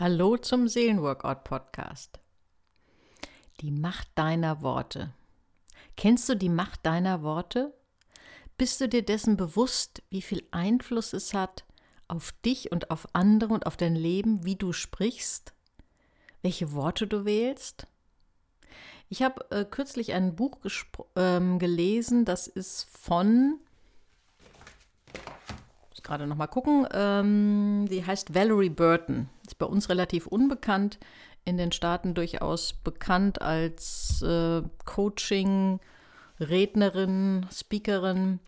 Hallo zum Seelenworkout Podcast. Die Macht deiner Worte. Kennst du die Macht deiner Worte? Bist du dir dessen bewusst, wie viel Einfluss es hat auf dich und auf andere und auf dein Leben, wie du sprichst? Welche Worte du wählst? Ich habe äh, kürzlich ein Buch ähm, gelesen, das ist von muss gerade noch mal gucken. Ähm, die heißt Valerie Burton. Ist bei uns relativ unbekannt, in den Staaten durchaus bekannt als äh, Coaching, Rednerin, Speakerin.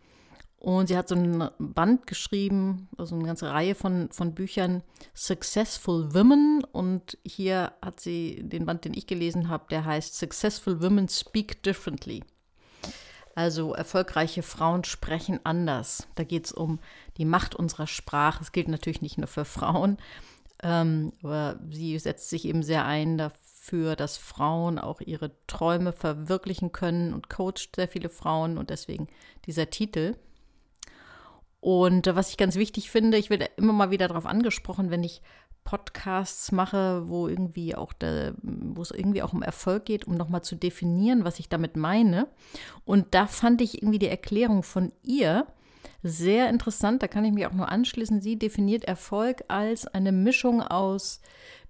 Und sie hat so ein Band geschrieben, also eine ganze Reihe von, von Büchern, Successful Women. Und hier hat sie den Band, den ich gelesen habe, der heißt Successful Women Speak Differently. Also erfolgreiche Frauen sprechen anders. Da geht es um die Macht unserer Sprache. Es gilt natürlich nicht nur für Frauen, ähm, aber sie setzt sich eben sehr ein dafür, dass Frauen auch ihre Träume verwirklichen können und coacht sehr viele Frauen und deswegen dieser Titel. Und äh, was ich ganz wichtig finde, ich werde immer mal wieder darauf angesprochen, wenn ich Podcasts mache, wo irgendwie auch der, wo es irgendwie auch um Erfolg geht, um nochmal zu definieren, was ich damit meine. Und da fand ich irgendwie die Erklärung von ihr sehr interessant. Da kann ich mich auch nur anschließen. Sie definiert Erfolg als eine Mischung aus,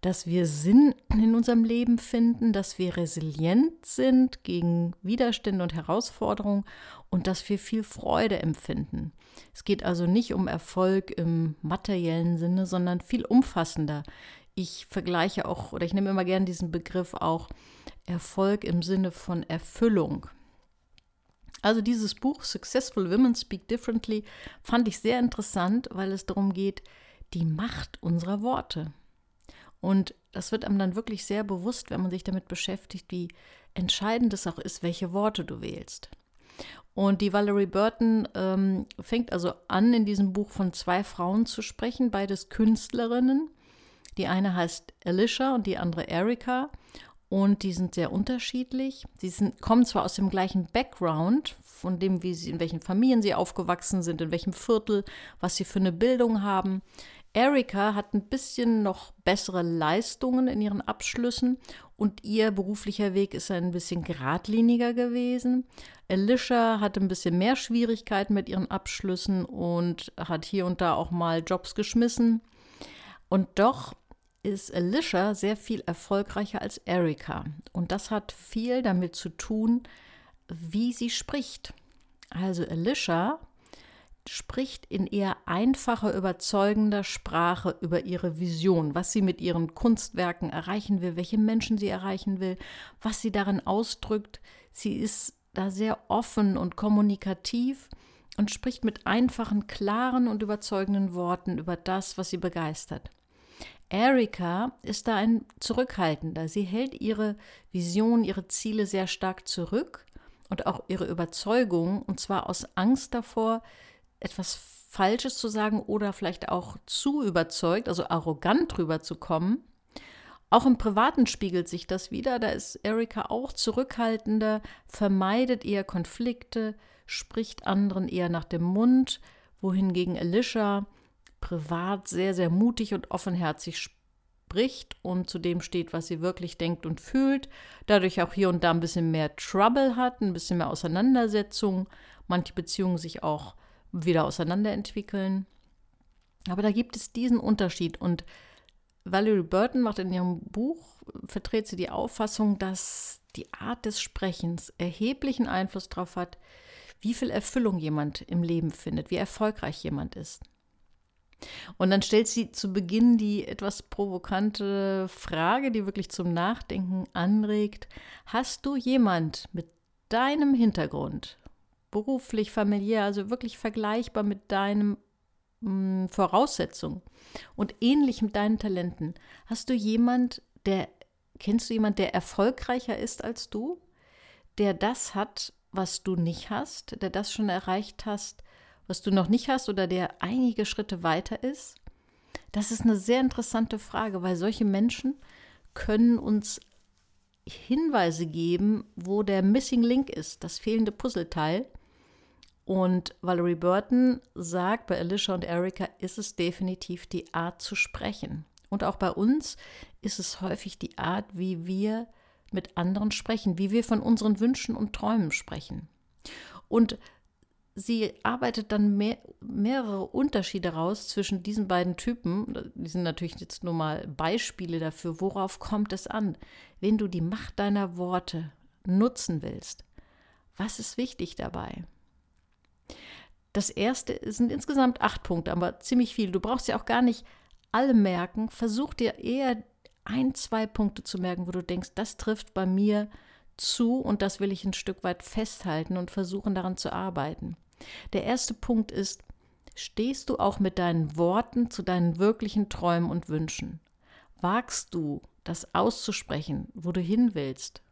dass wir Sinn in unserem Leben finden, dass wir resilient sind gegen Widerstände und Herausforderungen und dass wir viel Freude empfinden. Es geht also nicht um Erfolg im materiellen Sinne, sondern viel umfassender. Ich vergleiche auch, oder ich nehme immer gerne diesen Begriff auch Erfolg im Sinne von Erfüllung. Also dieses Buch Successful Women Speak Differently fand ich sehr interessant, weil es darum geht, die Macht unserer Worte. Und das wird einem dann wirklich sehr bewusst, wenn man sich damit beschäftigt, wie entscheidend es auch ist, welche Worte du wählst. Und die Valerie Burton ähm, fängt also an, in diesem Buch von zwei Frauen zu sprechen, beides Künstlerinnen. Die eine heißt Alicia und die andere Erika. Und die sind sehr unterschiedlich. Sie sind, kommen zwar aus dem gleichen Background, von dem, wie sie, in welchen Familien sie aufgewachsen sind, in welchem Viertel, was sie für eine Bildung haben. Erika hat ein bisschen noch bessere Leistungen in ihren Abschlüssen und ihr beruflicher Weg ist ein bisschen geradliniger gewesen. Alicia hatte ein bisschen mehr Schwierigkeiten mit ihren Abschlüssen und hat hier und da auch mal Jobs geschmissen. Und doch ist Alicia sehr viel erfolgreicher als Erika. Und das hat viel damit zu tun, wie sie spricht. Also Alicia spricht in eher einfacher, überzeugender Sprache über ihre Vision, was sie mit ihren Kunstwerken erreichen will, welche Menschen sie erreichen will, was sie darin ausdrückt. Sie ist da sehr offen und kommunikativ und spricht mit einfachen, klaren und überzeugenden Worten über das, was sie begeistert. Erika ist da ein zurückhaltender. Sie hält ihre Vision, ihre Ziele sehr stark zurück und auch ihre Überzeugung, und zwar aus Angst davor, etwas Falsches zu sagen oder vielleicht auch zu überzeugt, also arrogant drüber zu kommen. Auch im Privaten spiegelt sich das wieder. Da ist Erika auch zurückhaltender, vermeidet eher Konflikte, spricht anderen eher nach dem Mund, wohingegen Alicia privat sehr, sehr mutig und offenherzig spricht und zu dem steht, was sie wirklich denkt und fühlt. Dadurch auch hier und da ein bisschen mehr Trouble hat, ein bisschen mehr Auseinandersetzung, manche Beziehungen sich auch wieder auseinanderentwickeln. Aber da gibt es diesen Unterschied und Valerie Burton macht in ihrem Buch, vertritt sie die Auffassung, dass die Art des Sprechens erheblichen Einfluss darauf hat, wie viel Erfüllung jemand im Leben findet, wie erfolgreich jemand ist. Und dann stellt sie zu Beginn die etwas provokante Frage, die wirklich zum Nachdenken anregt. Hast du jemand mit deinem Hintergrund, beruflich, familiär, also wirklich vergleichbar mit deinen hm, Voraussetzungen und ähnlich mit deinen Talenten. Hast du jemand, der, kennst du jemand, der erfolgreicher ist als du? Der das hat, was du nicht hast, der das schon erreicht hast, was du noch nicht hast oder der einige Schritte weiter ist? Das ist eine sehr interessante Frage, weil solche Menschen können uns Hinweise geben, wo der Missing Link ist, das fehlende Puzzleteil. Und Valerie Burton sagt, bei Alicia und Erika ist es definitiv die Art zu sprechen. Und auch bei uns ist es häufig die Art, wie wir mit anderen sprechen, wie wir von unseren Wünschen und Träumen sprechen. Und sie arbeitet dann mehr, mehrere Unterschiede raus zwischen diesen beiden Typen. Die sind natürlich jetzt nur mal Beispiele dafür, worauf kommt es an, wenn du die Macht deiner Worte nutzen willst. Was ist wichtig dabei? Das erste sind insgesamt acht Punkte, aber ziemlich viel. Du brauchst ja auch gar nicht alle merken. Versuch dir eher ein, zwei Punkte zu merken, wo du denkst, das trifft bei mir zu und das will ich ein Stück weit festhalten und versuchen daran zu arbeiten. Der erste Punkt ist, stehst du auch mit deinen Worten zu deinen wirklichen Träumen und Wünschen? Wagst du, das auszusprechen, wo du hin willst?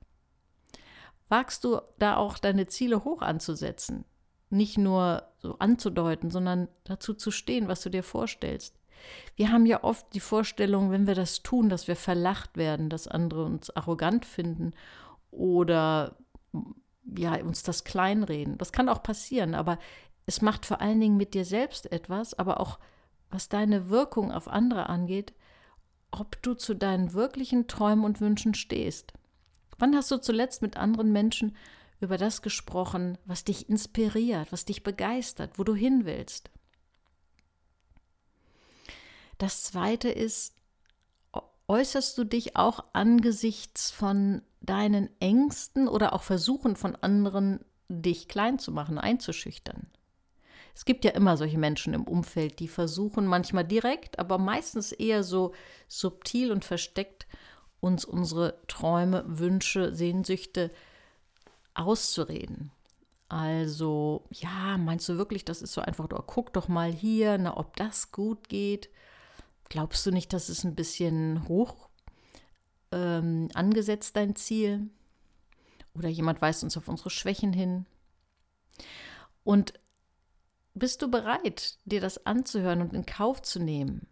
Wagst du da auch deine Ziele hoch anzusetzen? Nicht nur so anzudeuten, sondern dazu zu stehen, was du dir vorstellst. Wir haben ja oft die Vorstellung, wenn wir das tun, dass wir verlacht werden, dass andere uns arrogant finden oder ja, uns das kleinreden. Das kann auch passieren, aber es macht vor allen Dingen mit dir selbst etwas, aber auch was deine Wirkung auf andere angeht, ob du zu deinen wirklichen Träumen und Wünschen stehst. Wann hast du zuletzt mit anderen Menschen über das gesprochen, was dich inspiriert, was dich begeistert, wo du hin willst? Das zweite ist, äußerst du dich auch angesichts von deinen Ängsten oder auch Versuchen von anderen, dich klein zu machen, einzuschüchtern. Es gibt ja immer solche Menschen im Umfeld, die versuchen, manchmal direkt, aber meistens eher so subtil und versteckt, uns unsere Träume, Wünsche, Sehnsüchte auszureden. Also, ja, meinst du wirklich, das ist so einfach, oh, guck doch mal hier, na, ob das gut geht? Glaubst du nicht, das ist ein bisschen hoch ähm, angesetzt, dein Ziel? Oder jemand weist uns auf unsere Schwächen hin? Und bist du bereit, dir das anzuhören und in Kauf zu nehmen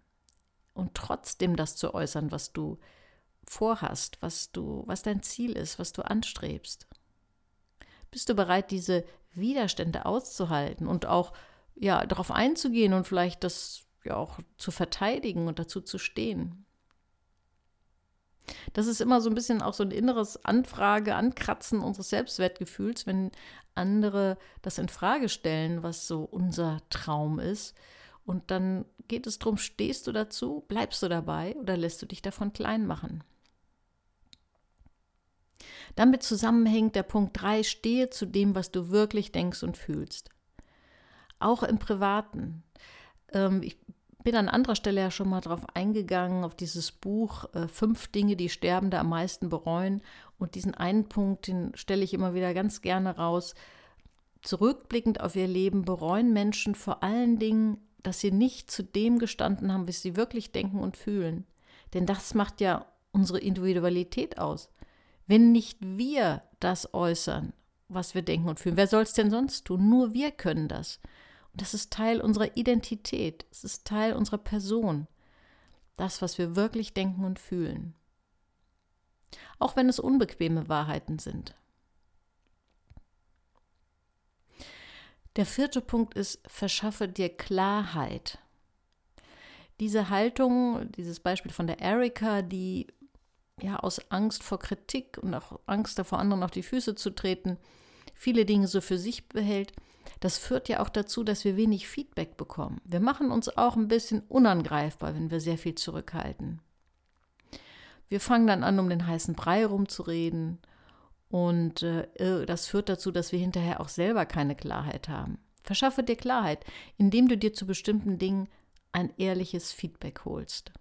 und trotzdem das zu äußern, was du vorhast, was du, was dein Ziel ist, was du anstrebst? Bist du bereit, diese Widerstände auszuhalten und auch ja darauf einzugehen und vielleicht das ja auch zu verteidigen und dazu zu stehen. Das ist immer so ein bisschen auch so ein inneres Anfrage, Ankratzen unseres Selbstwertgefühls, wenn andere das in Frage stellen, was so unser Traum ist. Und dann geht es darum, stehst du dazu, bleibst du dabei oder lässt du dich davon klein machen? Damit zusammenhängt der Punkt 3, stehe zu dem, was du wirklich denkst und fühlst. Auch im Privaten. Ähm, ich bin an anderer Stelle ja schon mal drauf eingegangen, auf dieses Buch äh, Fünf Dinge, die Sterbende am meisten bereuen. Und diesen einen Punkt, den stelle ich immer wieder ganz gerne raus. Zurückblickend auf ihr Leben bereuen Menschen vor allen Dingen, dass sie nicht zu dem gestanden haben, was sie wirklich denken und fühlen. Denn das macht ja unsere Individualität aus. Wenn nicht wir das äußern, was wir denken und fühlen, wer soll es denn sonst tun? Nur wir können das. Das ist Teil unserer Identität. Es ist Teil unserer Person. Das, was wir wirklich denken und fühlen. Auch wenn es unbequeme Wahrheiten sind. Der vierte Punkt ist, verschaffe dir Klarheit. Diese Haltung, dieses Beispiel von der Erika, die ja aus Angst vor Kritik und auch Angst davor, anderen auf die Füße zu treten, viele Dinge so für sich behält, das führt ja auch dazu, dass wir wenig Feedback bekommen. Wir machen uns auch ein bisschen unangreifbar, wenn wir sehr viel zurückhalten. Wir fangen dann an, um den heißen Brei rumzureden und äh, das führt dazu, dass wir hinterher auch selber keine Klarheit haben. Verschaffe dir Klarheit, indem du dir zu bestimmten Dingen ein ehrliches Feedback holst.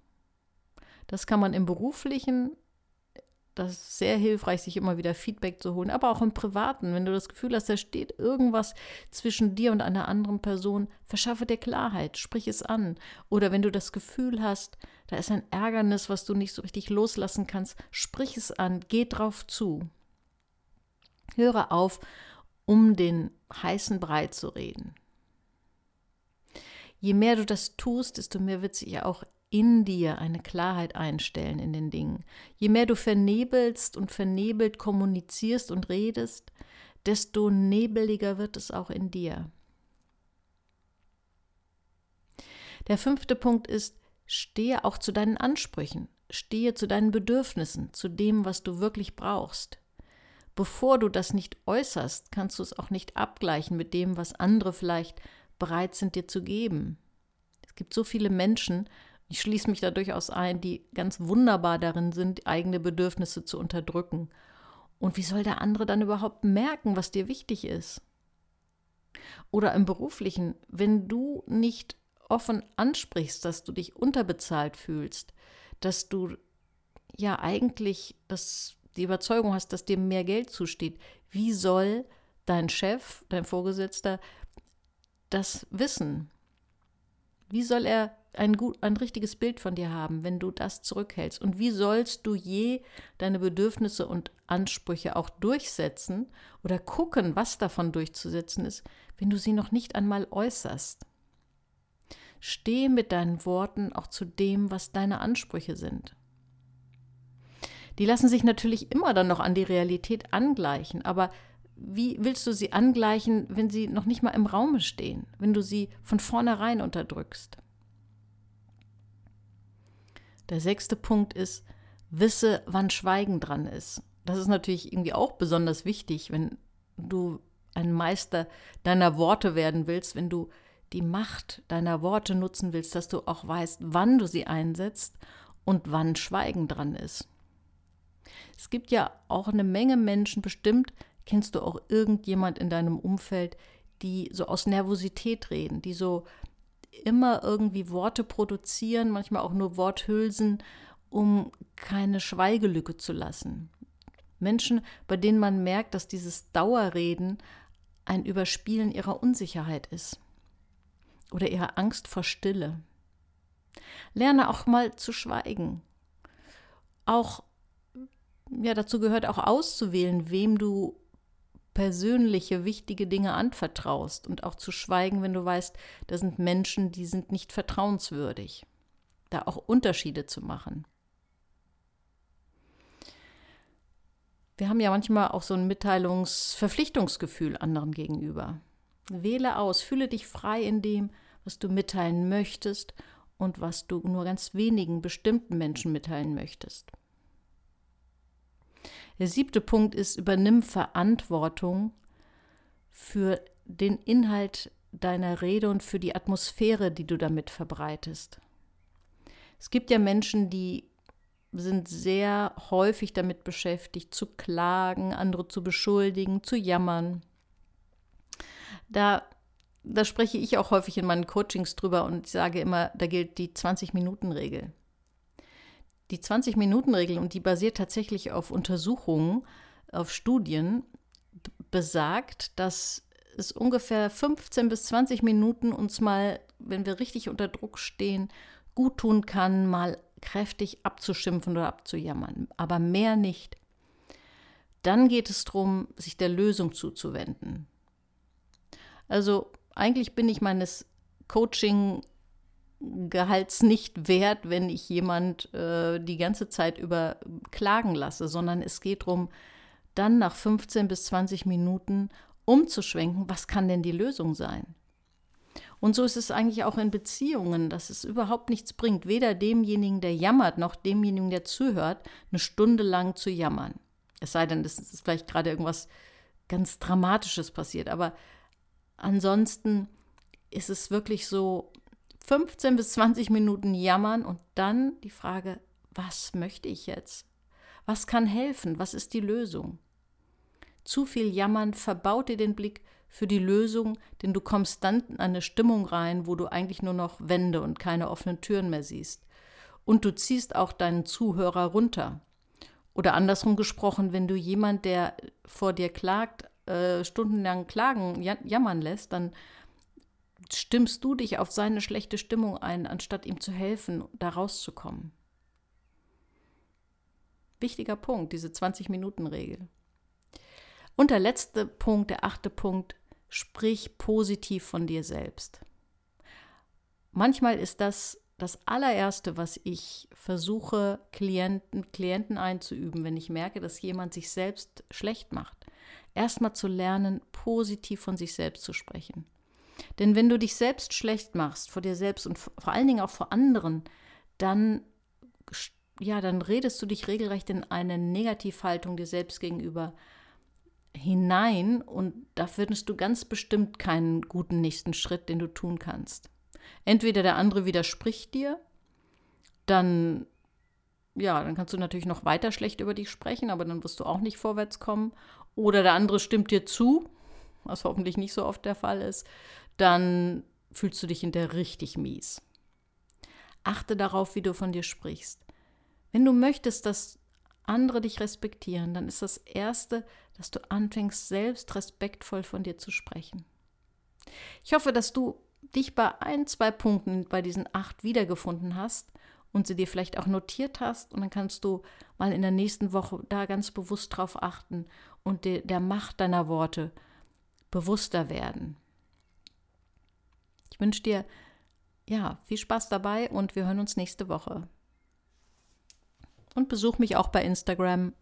Das kann man im beruflichen das ist sehr hilfreich, sich immer wieder Feedback zu holen, aber auch im Privaten. Wenn du das Gefühl hast, da steht irgendwas zwischen dir und einer anderen Person, verschaffe dir Klarheit, sprich es an. Oder wenn du das Gefühl hast, da ist ein Ärgernis, was du nicht so richtig loslassen kannst, sprich es an, geh drauf zu. Höre auf, um den heißen Brei zu reden. Je mehr du das tust, desto mehr wird sich ja auch in dir eine Klarheit einstellen in den Dingen. Je mehr du vernebelst und vernebelt kommunizierst und redest, desto nebeliger wird es auch in dir. Der fünfte Punkt ist, Stehe auch zu deinen Ansprüchen, stehe zu deinen Bedürfnissen, zu dem, was du wirklich brauchst. Bevor du das nicht äußerst, kannst du es auch nicht abgleichen mit dem, was andere vielleicht bereit sind dir zu geben. Es gibt so viele Menschen, ich schließe mich da durchaus ein, die ganz wunderbar darin sind, eigene Bedürfnisse zu unterdrücken. Und wie soll der andere dann überhaupt merken, was dir wichtig ist? Oder im beruflichen, wenn du nicht offen ansprichst, dass du dich unterbezahlt fühlst, dass du ja eigentlich das, die Überzeugung hast, dass dir mehr Geld zusteht, wie soll dein Chef, dein Vorgesetzter das wissen? Wie soll er ein, gut, ein richtiges Bild von dir haben, wenn du das zurückhältst? Und wie sollst du je deine Bedürfnisse und Ansprüche auch durchsetzen oder gucken, was davon durchzusetzen ist, wenn du sie noch nicht einmal äußerst? Steh mit deinen Worten auch zu dem, was deine Ansprüche sind. Die lassen sich natürlich immer dann noch an die Realität angleichen, aber wie willst du sie angleichen, wenn sie noch nicht mal im Raume stehen, wenn du sie von vornherein unterdrückst? Der sechste Punkt ist, wisse, wann Schweigen dran ist. Das ist natürlich irgendwie auch besonders wichtig, wenn du ein Meister deiner Worte werden willst, wenn du die Macht deiner Worte nutzen willst, dass du auch weißt, wann du sie einsetzt und wann Schweigen dran ist. Es gibt ja auch eine Menge Menschen, bestimmt kennst du auch irgendjemand in deinem Umfeld, die so aus Nervosität reden, die so immer irgendwie Worte produzieren, manchmal auch nur Worthülsen, um keine Schweigelücke zu lassen. Menschen, bei denen man merkt, dass dieses Dauerreden ein Überspielen ihrer Unsicherheit ist oder ihrer Angst vor Stille. Lerne auch mal zu schweigen. Auch ja, dazu gehört auch auszuwählen, wem du persönliche, wichtige Dinge anvertraust und auch zu schweigen, wenn du weißt, da sind Menschen, die sind nicht vertrauenswürdig. Da auch Unterschiede zu machen. Wir haben ja manchmal auch so ein Mitteilungsverpflichtungsgefühl anderen gegenüber. Wähle aus, fühle dich frei in dem, was du mitteilen möchtest und was du nur ganz wenigen bestimmten Menschen mitteilen möchtest. Der siebte Punkt ist, übernimm Verantwortung für den Inhalt deiner Rede und für die Atmosphäre, die du damit verbreitest. Es gibt ja Menschen, die sind sehr häufig damit beschäftigt, zu klagen, andere zu beschuldigen, zu jammern. Da, da spreche ich auch häufig in meinen Coachings drüber und sage immer, da gilt die 20-Minuten-Regel. Die 20-Minuten-Regel, und die basiert tatsächlich auf Untersuchungen, auf Studien, besagt, dass es ungefähr 15 bis 20 Minuten uns mal, wenn wir richtig unter Druck stehen, gut tun kann, mal kräftig abzuschimpfen oder abzujammern, aber mehr nicht. Dann geht es darum, sich der Lösung zuzuwenden. Also eigentlich bin ich meines Coaching Gehalts nicht wert, wenn ich jemand äh, die ganze Zeit über klagen lasse, sondern es geht darum, dann nach 15 bis 20 Minuten umzuschwenken, was kann denn die Lösung sein? Und so ist es eigentlich auch in Beziehungen, dass es überhaupt nichts bringt, weder demjenigen, der jammert, noch demjenigen, der zuhört, eine Stunde lang zu jammern. Es sei denn, es ist vielleicht gerade irgendwas ganz Dramatisches passiert. Aber ansonsten ist es wirklich so, 15 bis 20 Minuten jammern und dann die Frage, was möchte ich jetzt? Was kann helfen? Was ist die Lösung? Zu viel Jammern verbaut dir den Blick für die Lösung, denn du kommst dann in eine Stimmung rein, wo du eigentlich nur noch Wände und keine offenen Türen mehr siehst. Und du ziehst auch deinen Zuhörer runter. Oder andersrum gesprochen, wenn du jemand, der vor dir klagt, äh, stundenlang klagen, jammern lässt, dann stimmst du dich auf seine schlechte Stimmung ein, anstatt ihm zu helfen, da rauszukommen. Wichtiger Punkt, diese 20-Minuten-Regel. Und der letzte Punkt, der achte Punkt, sprich positiv von dir selbst. Manchmal ist das das allererste, was ich versuche, Klienten, Klienten einzuüben, wenn ich merke, dass jemand sich selbst schlecht macht. Erstmal zu lernen, positiv von sich selbst zu sprechen. Denn wenn du dich selbst schlecht machst vor dir selbst und vor allen Dingen auch vor anderen, dann, ja, dann redest du dich regelrecht in eine Negativhaltung dir selbst gegenüber hinein und da findest du ganz bestimmt keinen guten nächsten Schritt, den du tun kannst. Entweder der andere widerspricht dir, dann ja, dann kannst du natürlich noch weiter schlecht über dich sprechen, aber dann wirst du auch nicht vorwärts kommen. Oder der andere stimmt dir zu, was hoffentlich nicht so oft der Fall ist, dann fühlst du dich hinterher richtig mies. Achte darauf, wie du von dir sprichst. Wenn du möchtest, dass andere dich respektieren, dann ist das Erste, dass du anfängst, selbst respektvoll von dir zu sprechen. Ich hoffe, dass du dich bei ein, zwei Punkten bei diesen acht wiedergefunden hast und sie dir vielleicht auch notiert hast. Und dann kannst du mal in der nächsten Woche da ganz bewusst drauf achten und de, der Macht deiner Worte bewusster werden. Ich wünsche dir ja viel Spaß dabei und wir hören uns nächste Woche. Und besuch mich auch bei Instagram